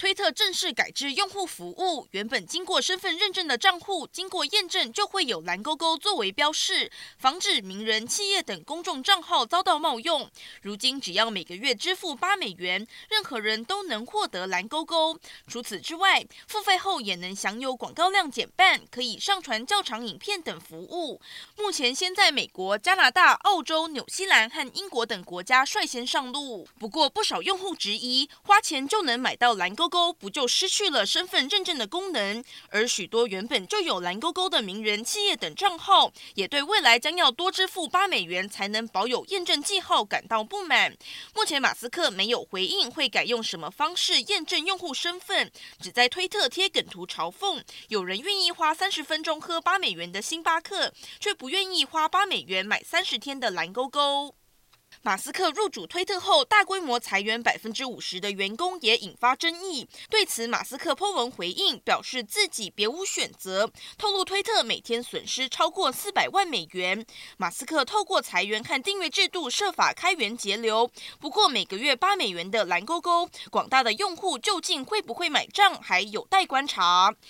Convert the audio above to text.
推特正式改制用户服务，原本经过身份认证的账户，经过验证就会有蓝勾勾作为标示，防止名人、企业等公众账号遭到冒用。如今只要每个月支付八美元，任何人都能获得蓝勾勾。除此之外，付费后也能享有广告量减半，可以上传较长影片等服务。目前先在美国、加拿大、澳洲、纽西兰和英国等国家率先上路。不过不少用户质疑，花钱就能买到蓝勾勾不就失去了身份认证的功能？而许多原本就有蓝勾勾的名人、企业等账号，也对未来将要多支付八美元才能保有验证记号感到不满。目前马斯克没有回应会改用什么方式验证用户身份，只在推特贴梗图嘲讽：有人愿意花三十分钟喝八美元的星巴克，却不愿意花八美元买三十天的蓝勾勾。马斯克入主推特后，大规模裁员百分之五十的员工也引发争议。对此，马斯克颇文回应，表示自己别无选择，透露推特每天损失超过四百万美元。马斯克透过裁员和订阅制度设法开源节流，不过每个月八美元的蓝勾勾，广大的用户究竟会不会买账，还有待观察。